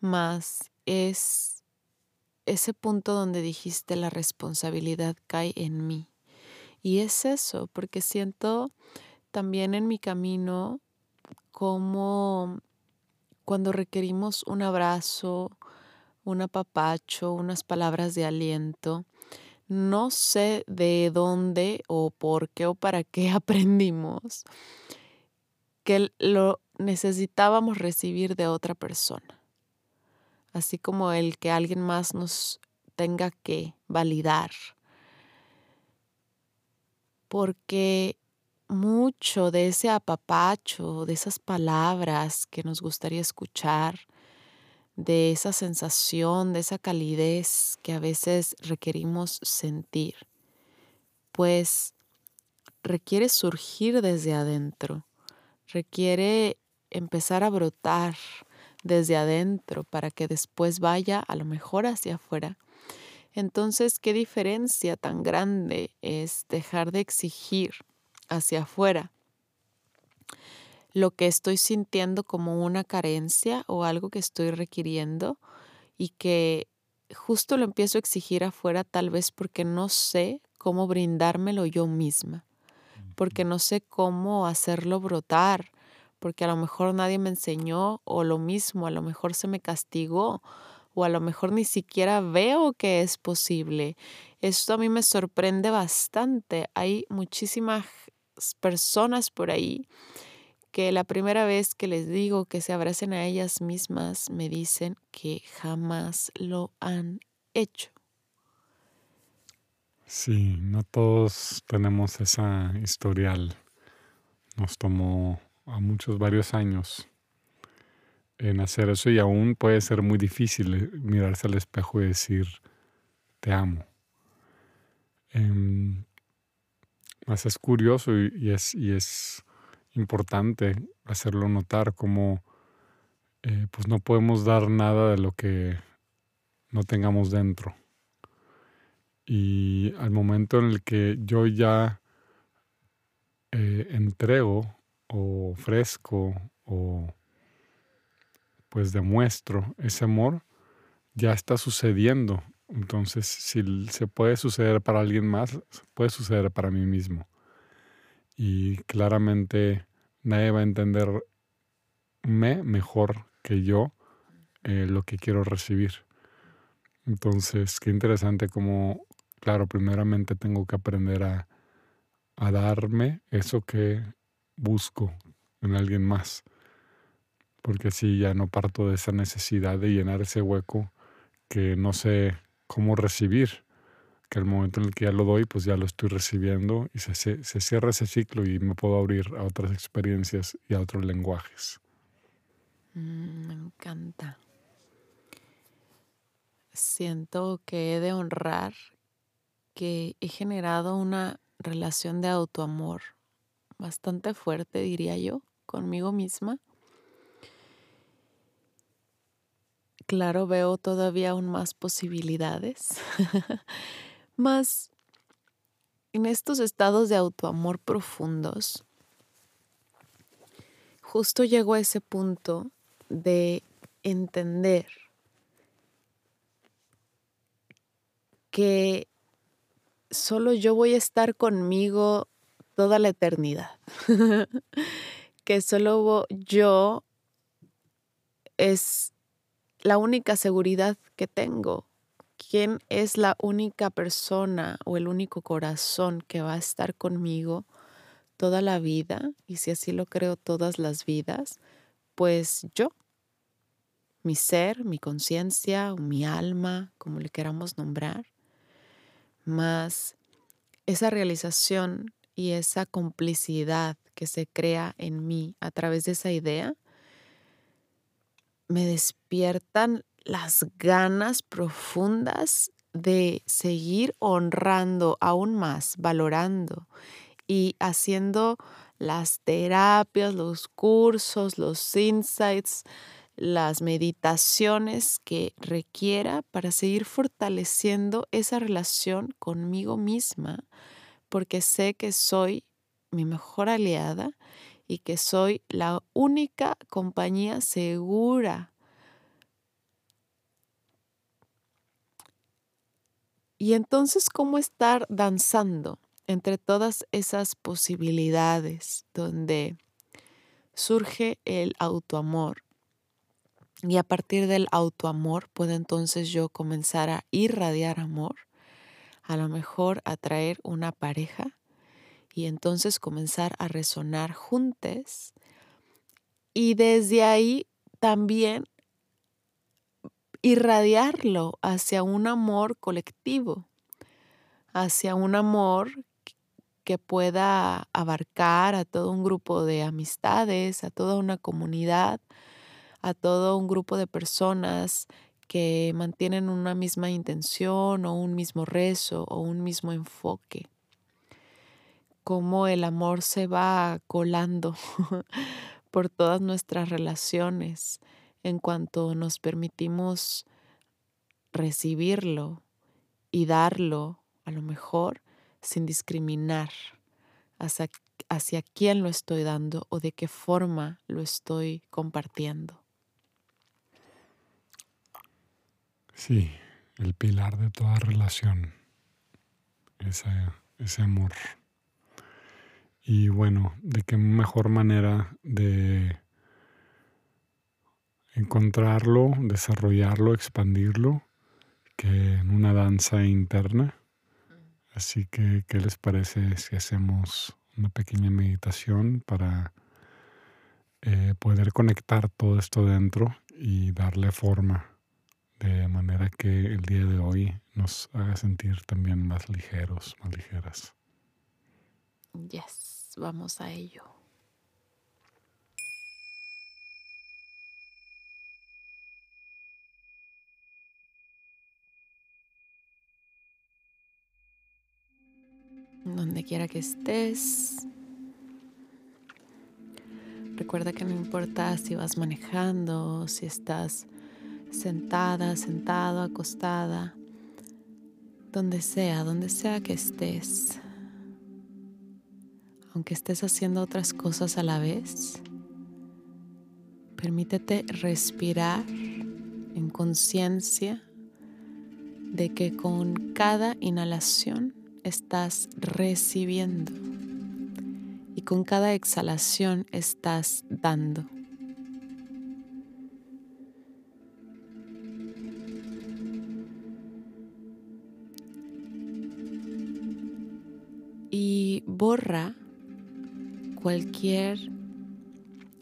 más es ese punto donde dijiste la responsabilidad cae en mí. Y es eso, porque siento también en mi camino como cuando requerimos un abrazo, un apapacho, unas palabras de aliento, no sé de dónde o por qué o para qué aprendimos que lo necesitábamos recibir de otra persona, así como el que alguien más nos tenga que validar, porque mucho de ese apapacho, de esas palabras que nos gustaría escuchar, de esa sensación, de esa calidez que a veces requerimos sentir, pues requiere surgir desde adentro, requiere empezar a brotar desde adentro para que después vaya a lo mejor hacia afuera. Entonces, ¿qué diferencia tan grande es dejar de exigir hacia afuera. Lo que estoy sintiendo como una carencia o algo que estoy requiriendo y que justo lo empiezo a exigir afuera tal vez porque no sé cómo brindármelo yo misma, porque no sé cómo hacerlo brotar, porque a lo mejor nadie me enseñó o lo mismo, a lo mejor se me castigó o a lo mejor ni siquiera veo que es posible. Esto a mí me sorprende bastante. Hay muchísima personas por ahí que la primera vez que les digo que se abracen a ellas mismas me dicen que jamás lo han hecho. Sí, no todos tenemos esa historial. Nos tomó a muchos varios años en hacer eso y aún puede ser muy difícil eh, mirarse al espejo y decir te amo. Em, más es curioso y, es, y es importante hacerlo notar como eh, pues no podemos dar nada de lo que no tengamos dentro. Y al momento en el que yo ya eh, entrego o ofrezco o pues demuestro ese amor, ya está sucediendo entonces, si se puede suceder para alguien más, puede suceder para mí mismo. Y claramente nadie va a entenderme mejor que yo eh, lo que quiero recibir. Entonces, qué interesante como, claro, primeramente tengo que aprender a, a darme eso que busco en alguien más. Porque así ya no parto de esa necesidad de llenar ese hueco que no sé cómo recibir. Que al momento en el que ya lo doy, pues ya lo estoy recibiendo y se, se cierra ese ciclo y me puedo abrir a otras experiencias y a otros lenguajes. Mm, me encanta. Siento que he de honrar que he generado una relación de autoamor bastante fuerte, diría yo, conmigo misma. Claro, veo todavía aún más posibilidades, más en estos estados de autoamor profundos, justo llego a ese punto de entender que solo yo voy a estar conmigo toda la eternidad. que solo yo es la única seguridad que tengo. ¿Quién es la única persona o el único corazón que va a estar conmigo toda la vida? Y si así lo creo, todas las vidas, pues yo. Mi ser, mi conciencia mi alma, como le queramos nombrar más esa realización y esa complicidad que se crea en mí a través de esa idea, me despiertan las ganas profundas de seguir honrando aún más, valorando y haciendo las terapias, los cursos, los insights, las meditaciones que requiera para seguir fortaleciendo esa relación conmigo misma, porque sé que soy mi mejor aliada y que soy la única compañía segura. Y entonces, ¿cómo estar danzando entre todas esas posibilidades donde surge el autoamor? Y a partir del autoamor puedo entonces yo comenzar a irradiar amor, a lo mejor atraer una pareja y entonces comenzar a resonar juntos. Y desde ahí también irradiarlo hacia un amor colectivo, hacia un amor que pueda abarcar a todo un grupo de amistades, a toda una comunidad, a todo un grupo de personas que mantienen una misma intención o un mismo rezo o un mismo enfoque. Cómo el amor se va colando por todas nuestras relaciones en cuanto nos permitimos recibirlo y darlo a lo mejor sin discriminar hacia, hacia quién lo estoy dando o de qué forma lo estoy compartiendo. Sí, el pilar de toda relación, ese, ese amor. Y bueno, de qué mejor manera de encontrarlo, desarrollarlo, expandirlo, que en una danza interna. Así que, ¿qué les parece si hacemos una pequeña meditación para eh, poder conectar todo esto dentro y darle forma de manera que el día de hoy nos haga sentir también más ligeros, más ligeras. Yes, vamos a ello. Donde quiera que estés, recuerda que no importa si vas manejando, si estás sentada, sentado, acostada, donde sea, donde sea que estés, aunque estés haciendo otras cosas a la vez, permítete respirar en conciencia de que con cada inhalación estás recibiendo y con cada exhalación estás dando. Borra cualquier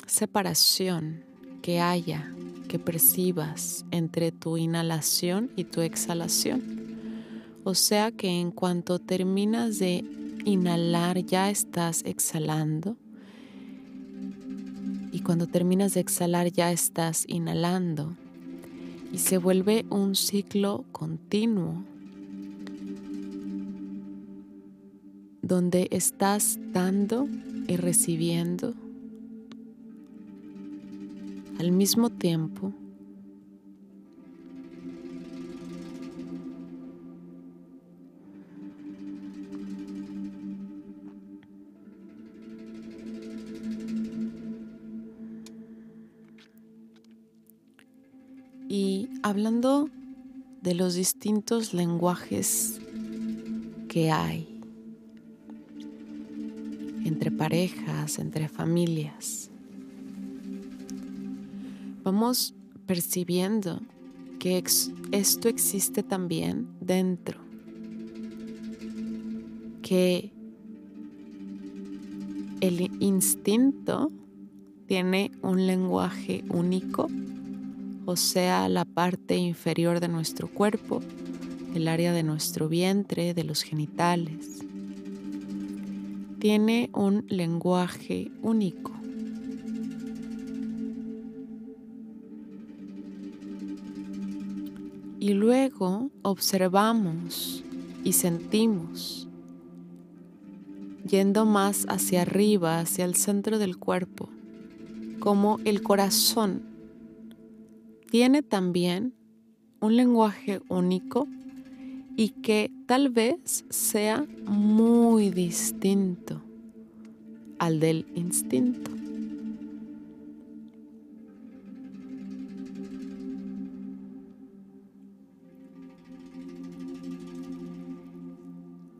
separación que haya, que percibas entre tu inhalación y tu exhalación. O sea que en cuanto terminas de inhalar ya estás exhalando. Y cuando terminas de exhalar ya estás inhalando. Y se vuelve un ciclo continuo donde estás dando y recibiendo. Al mismo tiempo Y hablando de los distintos lenguajes que hay entre parejas, entre familias, vamos percibiendo que esto existe también dentro, que el instinto tiene un lenguaje único, o sea, la parte inferior de nuestro cuerpo, el área de nuestro vientre, de los genitales. Tiene un lenguaje único. Y luego observamos y sentimos, yendo más hacia arriba, hacia el centro del cuerpo, como el corazón tiene también un lenguaje único y que tal vez sea muy distinto al del instinto.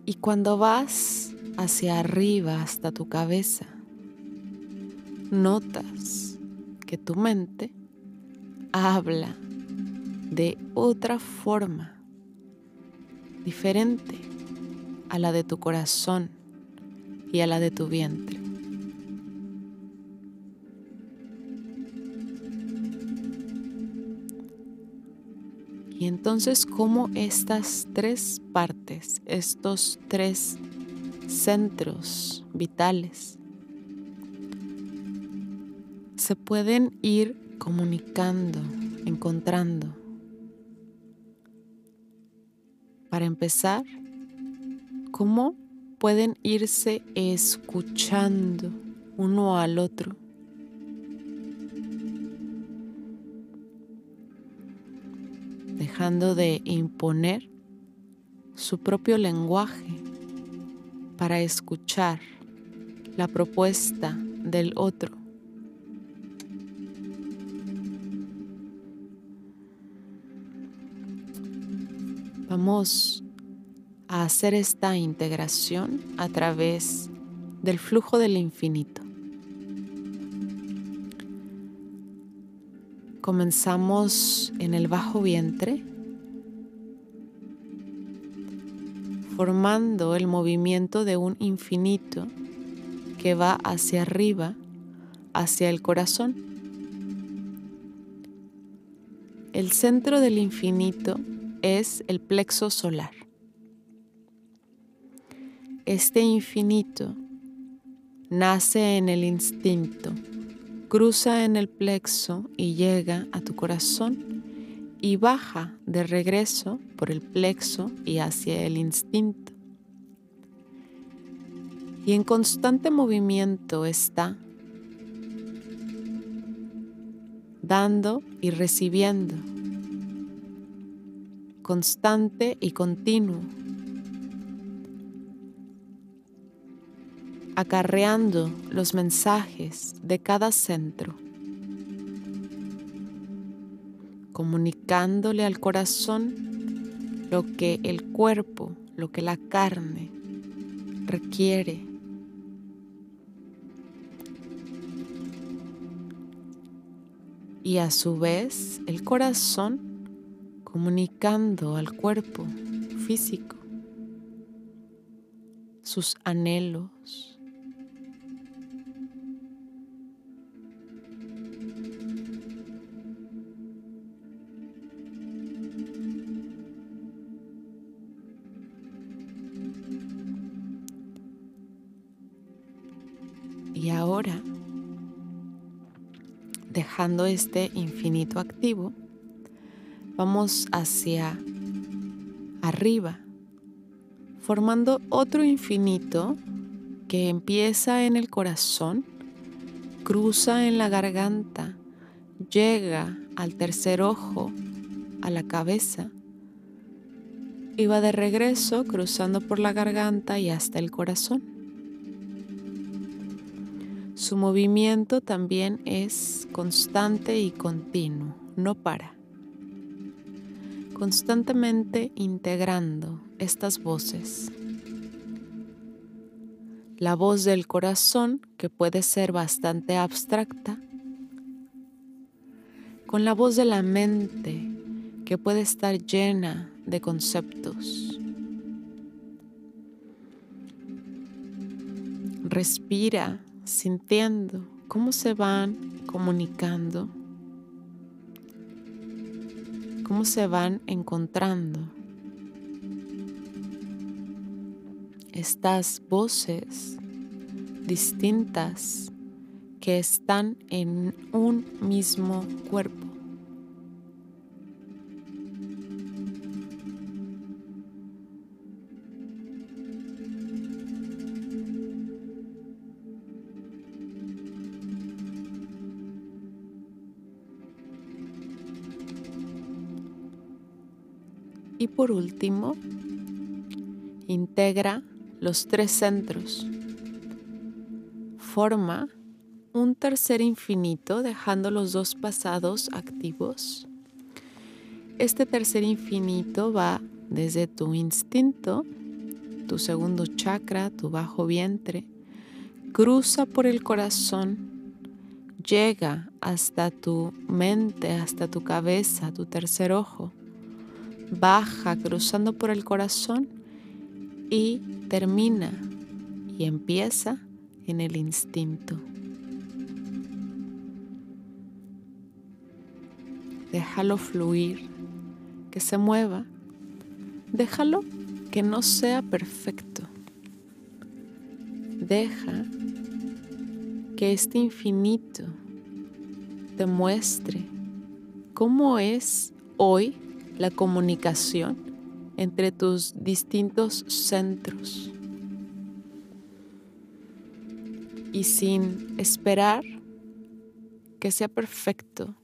Y cuando vas hacia arriba hasta tu cabeza, notas que tu mente habla de otra forma, diferente a la de tu corazón y a la de tu vientre. Y entonces cómo estas tres partes, estos tres centros vitales, se pueden ir comunicando, encontrando. Para empezar, cómo pueden irse escuchando uno al otro dejando de imponer su propio lenguaje para escuchar la propuesta del otro. Vamos a hacer esta integración a través del flujo del infinito. Comenzamos en el bajo vientre, formando el movimiento de un infinito que va hacia arriba, hacia el corazón. El centro del infinito es el plexo solar. Este infinito nace en el instinto cruza en el plexo y llega a tu corazón y baja de regreso por el plexo y hacia el instinto. Y en constante movimiento está dando y recibiendo, constante y continuo. acarreando los mensajes de cada centro, comunicándole al corazón lo que el cuerpo, lo que la carne requiere. Y a su vez el corazón comunicando al cuerpo físico sus anhelos. Y ahora, dejando este infinito activo, vamos hacia arriba, formando otro infinito que empieza en el corazón, cruza en la garganta, llega al tercer ojo, a la cabeza, y va de regreso cruzando por la garganta y hasta el corazón. Su movimiento también es constante y continuo, no para. Constantemente integrando estas voces. La voz del corazón, que puede ser bastante abstracta, con la voz de la mente, que puede estar llena de conceptos. Respira sintiendo cómo se van comunicando, cómo se van encontrando. Estas voces distintas que están en un mismo cuerpo. Por último, integra los tres centros. Forma un tercer infinito dejando los dos pasados activos. Este tercer infinito va desde tu instinto, tu segundo chakra, tu bajo vientre, cruza por el corazón, llega hasta tu mente, hasta tu cabeza, tu tercer ojo baja cruzando por el corazón y termina y empieza en el instinto. Déjalo fluir, que se mueva. Déjalo que no sea perfecto. Deja que este infinito te muestre cómo es hoy la comunicación entre tus distintos centros. Y sin esperar que sea perfecto,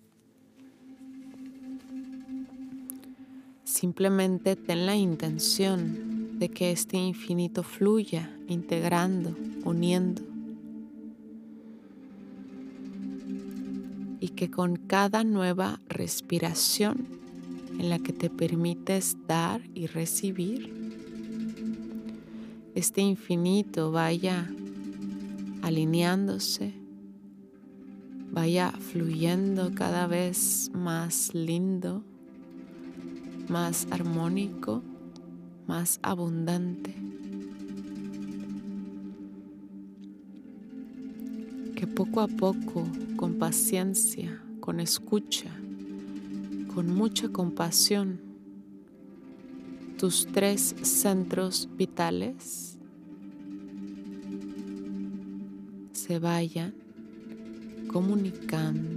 simplemente ten la intención de que este infinito fluya, integrando, uniendo. Y que con cada nueva respiración en la que te permites dar y recibir, este infinito vaya alineándose, vaya fluyendo cada vez más lindo, más armónico, más abundante. Que poco a poco, con paciencia, con escucha, con mucha compasión tus tres centros vitales se vayan comunicando.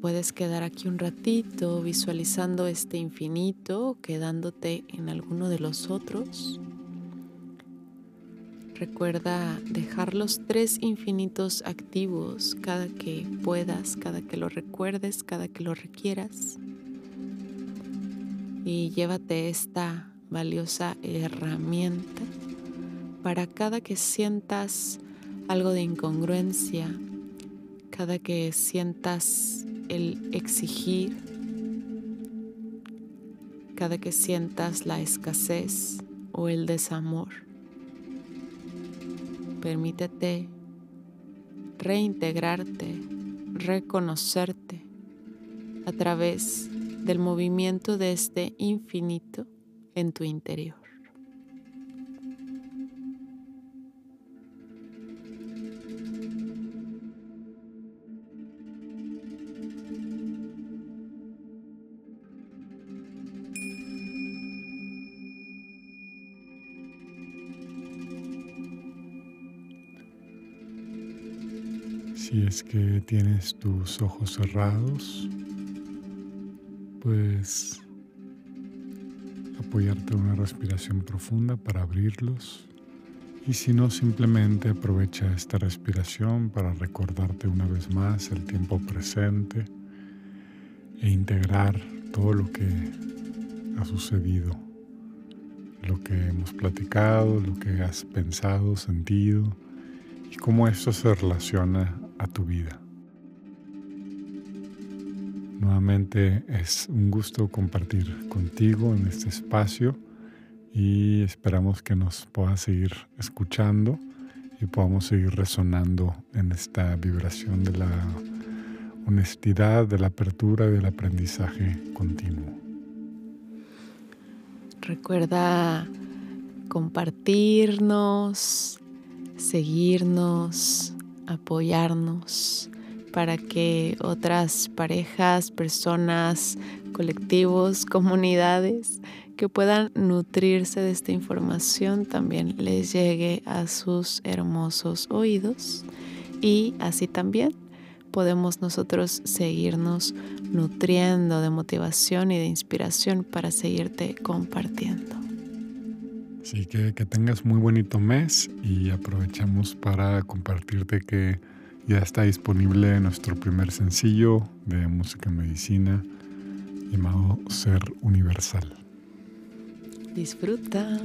Puedes quedar aquí un ratito visualizando este infinito, quedándote en alguno de los otros. Recuerda dejar los tres infinitos activos cada que puedas, cada que lo recuerdes, cada que lo requieras. Y llévate esta valiosa herramienta para cada que sientas algo de incongruencia, cada que sientas el exigir cada que sientas la escasez o el desamor. permítete reintegrarte, reconocerte a través del movimiento de este infinito en tu interior. Si es que tienes tus ojos cerrados, puedes apoyarte en una respiración profunda para abrirlos. Y si no, simplemente aprovecha esta respiración para recordarte una vez más el tiempo presente e integrar todo lo que ha sucedido, lo que hemos platicado, lo que has pensado, sentido y cómo esto se relaciona a tu vida. Nuevamente es un gusto compartir contigo en este espacio y esperamos que nos puedas seguir escuchando y podamos seguir resonando en esta vibración de la honestidad, de la apertura del aprendizaje continuo. Recuerda compartirnos, seguirnos, apoyarnos para que otras parejas, personas, colectivos, comunidades que puedan nutrirse de esta información también les llegue a sus hermosos oídos y así también podemos nosotros seguirnos nutriendo de motivación y de inspiración para seguirte compartiendo. Así que que tengas muy bonito mes y aprovechamos para compartirte que ya está disponible nuestro primer sencillo de música medicina llamado Ser Universal. Disfruta.